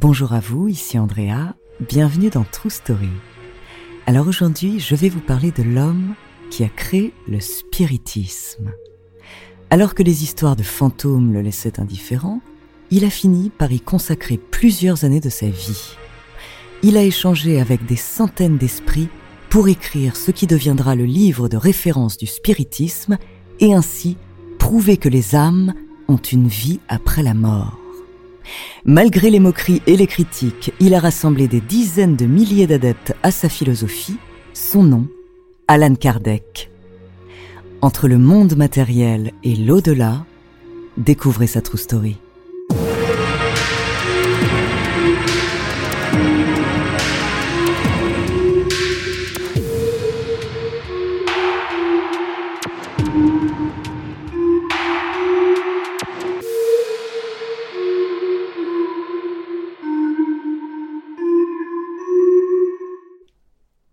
Bonjour à vous, ici Andrea, bienvenue dans True Story. Alors aujourd'hui, je vais vous parler de l'homme qui a créé le spiritisme. Alors que les histoires de fantômes le laissaient indifférent, il a fini par y consacrer plusieurs années de sa vie. Il a échangé avec des centaines d'esprits pour écrire ce qui deviendra le livre de référence du spiritisme et ainsi prouver que les âmes ont une vie après la mort. Malgré les moqueries et les critiques, il a rassemblé des dizaines de milliers d'adeptes à sa philosophie. Son nom, Alan Kardec. Entre le monde matériel et l'au-delà, découvrez sa true story.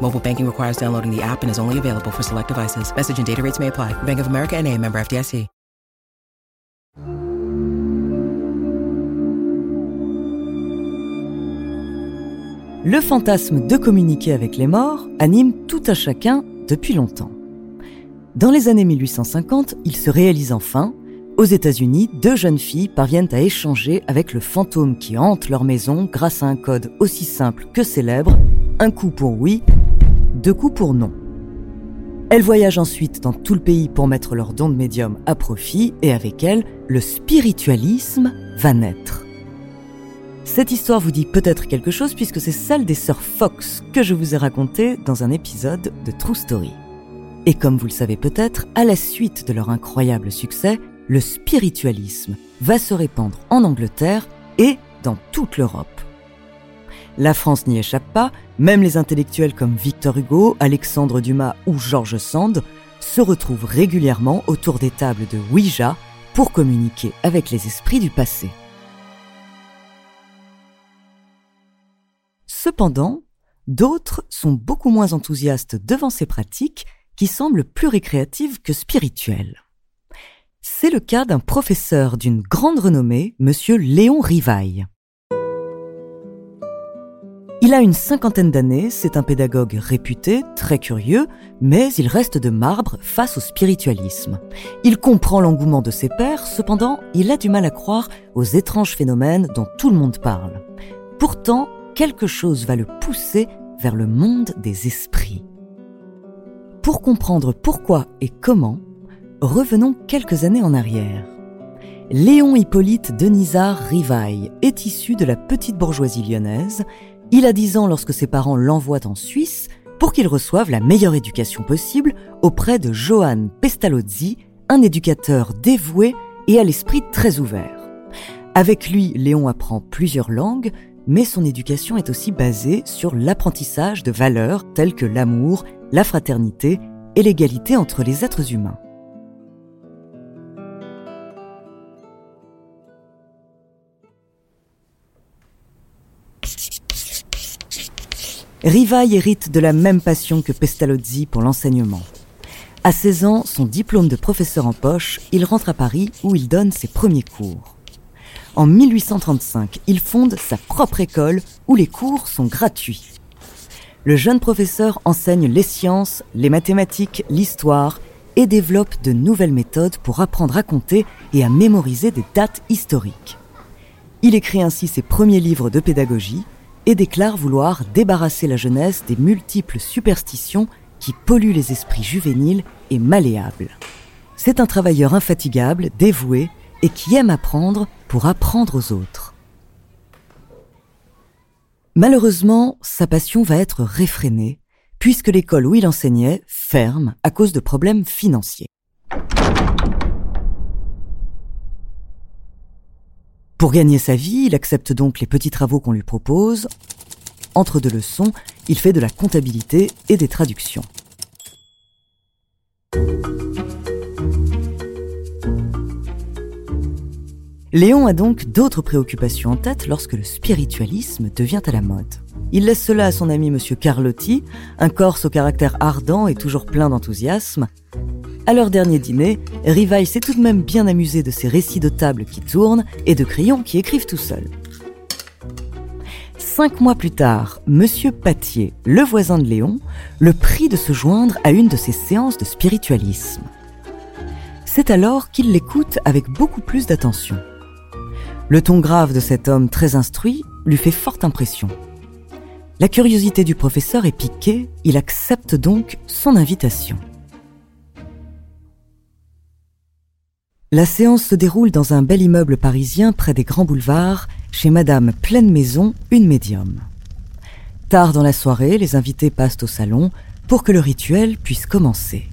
Mobile banking requires downloading the app and is only available for select devices. Message and data rates may apply. Bank of America and a member. Le fantasme de communiquer avec les morts anime tout à chacun depuis longtemps. Dans les années 1850, il se réalise enfin. Aux États-Unis, deux jeunes filles parviennent à échanger avec le fantôme qui hante leur maison grâce à un code aussi simple que célèbre un coup pour oui, deux coups pour non. Elles voyagent ensuite dans tout le pays pour mettre leur don de médium à profit et avec elles, le spiritualisme va naître. Cette histoire vous dit peut-être quelque chose puisque c'est celle des sœurs Fox que je vous ai racontée dans un épisode de True Story. Et comme vous le savez peut-être, à la suite de leur incroyable succès, le spiritualisme va se répandre en Angleterre et dans toute l'Europe. La France n'y échappe pas, même les intellectuels comme Victor Hugo, Alexandre Dumas ou George Sand se retrouvent régulièrement autour des tables de Ouija pour communiquer avec les esprits du passé. Cependant, d'autres sont beaucoup moins enthousiastes devant ces pratiques qui semblent plus récréatives que spirituelles. C'est le cas d'un professeur d'une grande renommée, monsieur Léon Rivaille. Il a une cinquantaine d'années, c'est un pédagogue réputé, très curieux, mais il reste de marbre face au spiritualisme. Il comprend l'engouement de ses pairs, cependant, il a du mal à croire aux étranges phénomènes dont tout le monde parle. Pourtant, quelque chose va le pousser vers le monde des esprits. Pour comprendre pourquoi et comment, revenons quelques années en arrière. Léon Hippolyte Denisard Rivaille est issu de la petite bourgeoisie lyonnaise il a 10 ans lorsque ses parents l'envoient en Suisse pour qu'il reçoive la meilleure éducation possible auprès de Johann Pestalozzi, un éducateur dévoué et à l'esprit très ouvert. Avec lui, Léon apprend plusieurs langues, mais son éducation est aussi basée sur l'apprentissage de valeurs telles que l'amour, la fraternité et l'égalité entre les êtres humains. Rivaille hérite de la même passion que Pestalozzi pour l'enseignement. À 16 ans, son diplôme de professeur en poche, il rentre à Paris où il donne ses premiers cours. En 1835, il fonde sa propre école où les cours sont gratuits. Le jeune professeur enseigne les sciences, les mathématiques, l'histoire et développe de nouvelles méthodes pour apprendre à compter et à mémoriser des dates historiques. Il écrit ainsi ses premiers livres de pédagogie et déclare vouloir débarrasser la jeunesse des multiples superstitions qui polluent les esprits juvéniles et malléables. C'est un travailleur infatigable, dévoué et qui aime apprendre pour apprendre aux autres. Malheureusement, sa passion va être réfrénée puisque l'école où il enseignait ferme à cause de problèmes financiers. Pour gagner sa vie, il accepte donc les petits travaux qu'on lui propose. Entre deux leçons, il fait de la comptabilité et des traductions. Léon a donc d'autres préoccupations en tête lorsque le spiritualisme devient à la mode. Il laisse cela à son ami Monsieur Carlotti, un Corse au caractère ardent et toujours plein d'enthousiasme, à leur dernier dîner, Rivaille s'est tout de même bien amusé de ces récits de table qui tournent et de crayons qui écrivent tout seuls. Cinq mois plus tard, Monsieur Patier, le voisin de Léon, le prie de se joindre à une de ses séances de spiritualisme. C'est alors qu'il l'écoute avec beaucoup plus d'attention. Le ton grave de cet homme très instruit lui fait forte impression. La curiosité du professeur est piquée, il accepte donc son invitation. La séance se déroule dans un bel immeuble parisien près des grands boulevards, chez Madame Pleine Maison, une médium. Tard dans la soirée, les invités passent au salon pour que le rituel puisse commencer.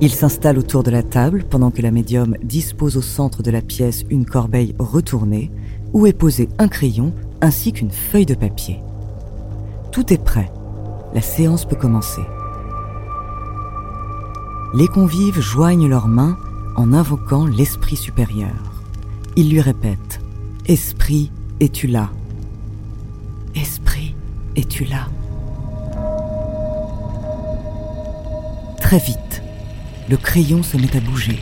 Ils s'installent autour de la table pendant que la médium dispose au centre de la pièce une corbeille retournée où est posé un crayon ainsi qu'une feuille de papier. Tout est prêt. La séance peut commencer les convives joignent leurs mains en invoquant l'Esprit supérieur. Ils lui répètent ⁇ Esprit, es-tu là? Esprit, es-tu là ?⁇ Très vite, le crayon se met à bouger.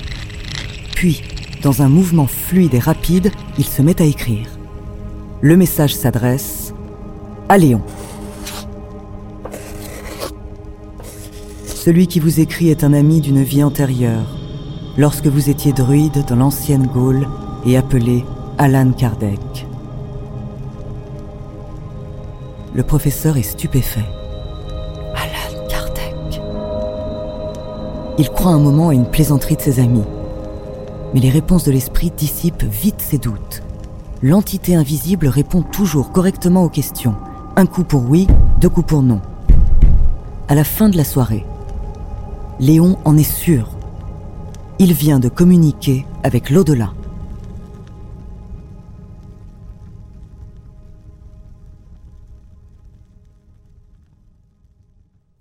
Puis, dans un mouvement fluide et rapide, il se met à écrire. Le message s'adresse à Léon. Celui qui vous écrit est un ami d'une vie antérieure, lorsque vous étiez druide dans l'ancienne Gaule et appelé Alan Kardec. Le professeur est stupéfait. Alan Kardec. Il croit un moment à une plaisanterie de ses amis. Mais les réponses de l'esprit dissipent vite ses doutes. L'entité invisible répond toujours correctement aux questions. Un coup pour oui, deux coups pour non. À la fin de la soirée, Léon en est sûr. Il vient de communiquer avec l'au-delà.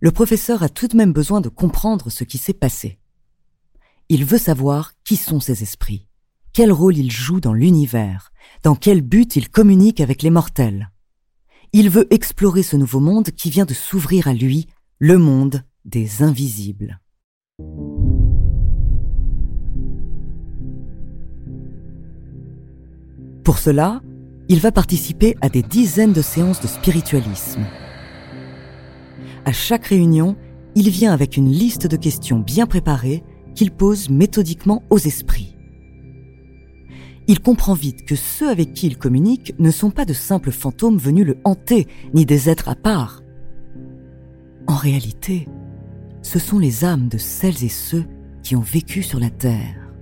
Le professeur a tout de même besoin de comprendre ce qui s'est passé. Il veut savoir qui sont ces esprits, quel rôle ils jouent dans l'univers, dans quel but ils communiquent avec les mortels. Il veut explorer ce nouveau monde qui vient de s'ouvrir à lui, le monde des invisibles. Pour cela, il va participer à des dizaines de séances de spiritualisme. À chaque réunion, il vient avec une liste de questions bien préparées qu'il pose méthodiquement aux esprits. Il comprend vite que ceux avec qui il communique ne sont pas de simples fantômes venus le hanter, ni des êtres à part. En réalité, ce sont les âmes de celles et ceux qui ont vécu sur la Terre.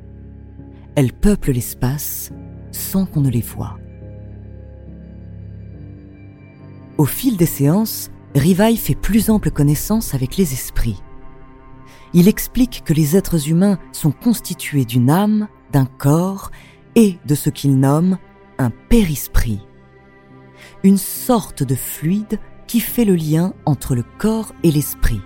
Elles peuplent l'espace sans qu'on ne les voie. Au fil des séances, Rivaille fait plus ample connaissance avec les esprits. Il explique que les êtres humains sont constitués d'une âme, d'un corps et de ce qu'il nomme un périsprit, une sorte de fluide qui fait le lien entre le corps et l'esprit.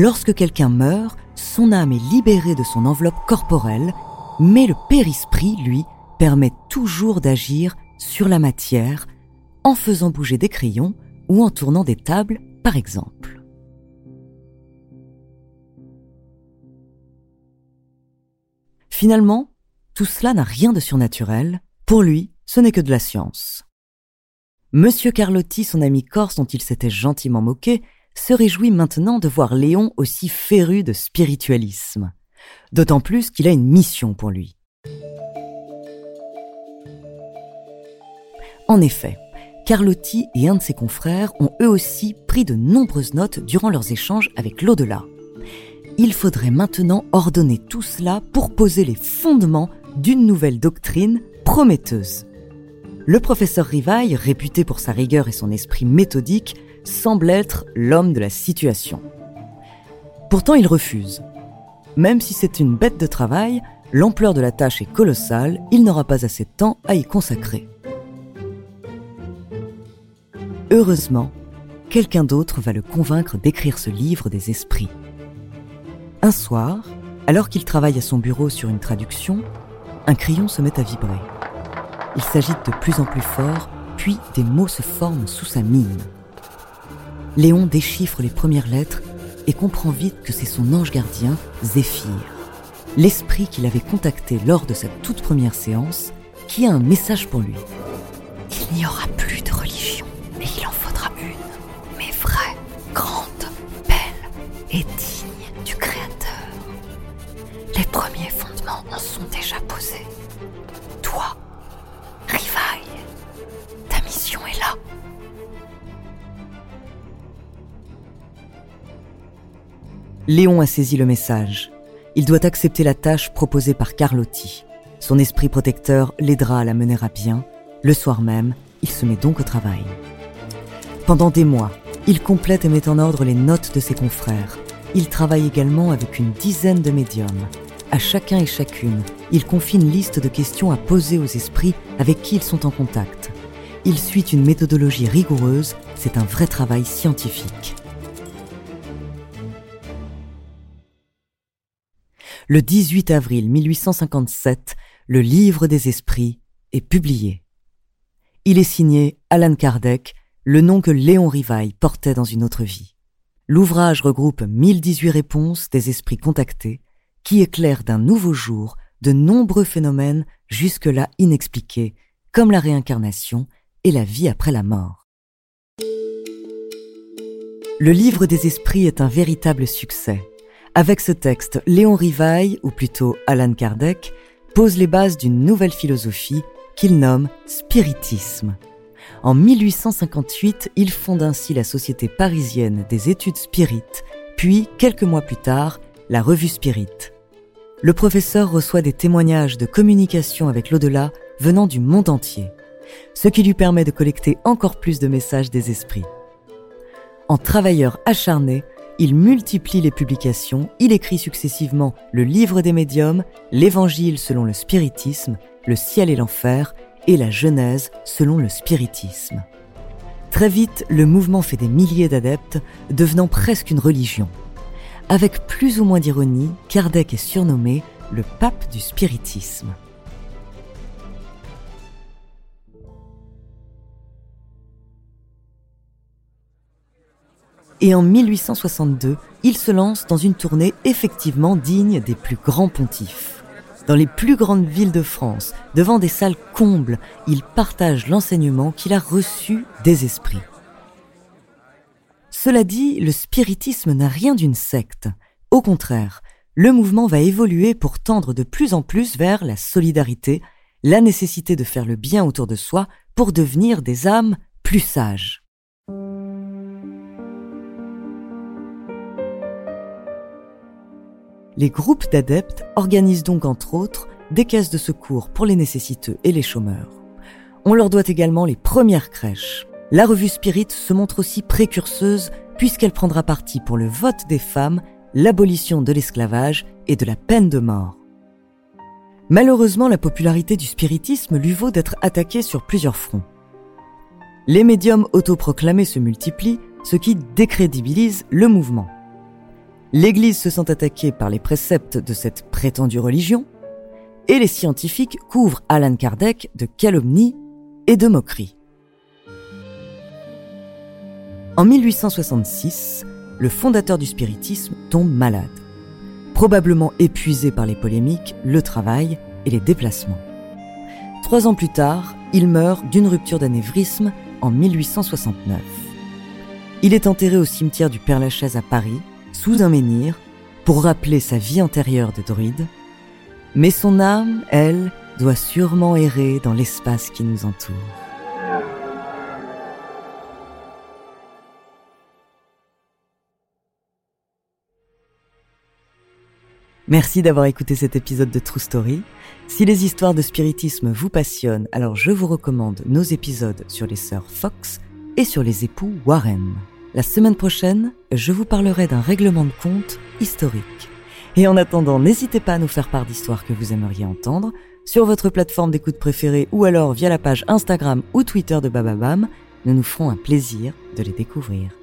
Lorsque quelqu'un meurt, son âme est libérée de son enveloppe corporelle, mais le périsprit, lui, permet toujours d'agir sur la matière en faisant bouger des crayons ou en tournant des tables, par exemple. Finalement, tout cela n'a rien de surnaturel. Pour lui, ce n'est que de la science. Monsieur Carlotti, son ami corse dont il s'était gentiment moqué, se réjouit maintenant de voir Léon aussi féru de spiritualisme. D'autant plus qu'il a une mission pour lui. En effet, Carlotti et un de ses confrères ont eux aussi pris de nombreuses notes durant leurs échanges avec l'au-delà. Il faudrait maintenant ordonner tout cela pour poser les fondements d'une nouvelle doctrine prometteuse. Le professeur Rivaille, réputé pour sa rigueur et son esprit méthodique, semble être l'homme de la situation. Pourtant, il refuse. Même si c'est une bête de travail, l'ampleur de la tâche est colossale, il n'aura pas assez de temps à y consacrer. Heureusement, quelqu'un d'autre va le convaincre d'écrire ce livre des esprits. Un soir, alors qu'il travaille à son bureau sur une traduction, un crayon se met à vibrer. Il s'agite de plus en plus fort, puis des mots se forment sous sa mine. Léon déchiffre les premières lettres et comprend vite que c'est son ange gardien, Zéphyr, l'esprit qu'il avait contacté lors de sa toute première séance, qui a un message pour lui. Il n'y aura plus de religion, mais il en faudra une, mais vraie, grande, belle et digne Léon a saisi le message. Il doit accepter la tâche proposée par Carlotti. Son esprit protecteur l'aidera à la mener à bien. Le soir même, il se met donc au travail. Pendant des mois, il complète et met en ordre les notes de ses confrères. Il travaille également avec une dizaine de médiums. À chacun et chacune, il confie une liste de questions à poser aux esprits avec qui ils sont en contact. Il suit une méthodologie rigoureuse, c'est un vrai travail scientifique. Le 18 avril 1857, le Livre des Esprits est publié. Il est signé Alan Kardec, le nom que Léon Rivaille portait dans une autre vie. L'ouvrage regroupe 1018 réponses des esprits contactés qui éclairent d'un nouveau jour de nombreux phénomènes jusque-là inexpliqués, comme la réincarnation et la vie après la mort. Le livre des esprits est un véritable succès. Avec ce texte, Léon Rivaille, ou plutôt Alan Kardec, pose les bases d'une nouvelle philosophie qu'il nomme spiritisme. En 1858, il fonde ainsi la Société parisienne des études spirites, puis, quelques mois plus tard, la Revue Spirit. Le professeur reçoit des témoignages de communication avec l'au-delà venant du monde entier, ce qui lui permet de collecter encore plus de messages des esprits. En travailleur acharné, il multiplie les publications, il écrit successivement le Livre des médiums, l'Évangile selon le spiritisme, le ciel et l'enfer, et la Genèse selon le spiritisme. Très vite, le mouvement fait des milliers d'adeptes, devenant presque une religion. Avec plus ou moins d'ironie, Kardec est surnommé le pape du spiritisme. Et en 1862, il se lance dans une tournée effectivement digne des plus grands pontifes. Dans les plus grandes villes de France, devant des salles combles, il partage l'enseignement qu'il a reçu des esprits. Cela dit, le spiritisme n'a rien d'une secte. Au contraire, le mouvement va évoluer pour tendre de plus en plus vers la solidarité, la nécessité de faire le bien autour de soi pour devenir des âmes plus sages. Les groupes d'adeptes organisent donc entre autres des caisses de secours pour les nécessiteux et les chômeurs. On leur doit également les premières crèches. La revue Spirit se montre aussi précurseuse puisqu'elle prendra parti pour le vote des femmes, l'abolition de l'esclavage et de la peine de mort. Malheureusement, la popularité du spiritisme lui vaut d'être attaqué sur plusieurs fronts. Les médiums autoproclamés se multiplient, ce qui décrédibilise le mouvement. L'Église se sent attaquée par les préceptes de cette prétendue religion, et les scientifiques couvrent Alan Kardec de calomnie et de moquerie. En 1866, le fondateur du spiritisme tombe malade, probablement épuisé par les polémiques, le travail et les déplacements. Trois ans plus tard, il meurt d'une rupture d'anévrisme en 1869. Il est enterré au cimetière du Père-Lachaise à Paris sous un menhir pour rappeler sa vie antérieure de druide, Mais son âme, elle, doit sûrement errer dans l'espace qui nous entoure. Merci d'avoir écouté cet épisode de True Story. Si les histoires de spiritisme vous passionnent, alors je vous recommande nos épisodes sur les sœurs Fox et sur les époux Warren. La semaine prochaine, je vous parlerai d'un règlement de compte historique. Et en attendant, n'hésitez pas à nous faire part d'histoires que vous aimeriez entendre sur votre plateforme d'écoute préférée ou alors via la page Instagram ou Twitter de Bababam. Nous nous ferons un plaisir de les découvrir.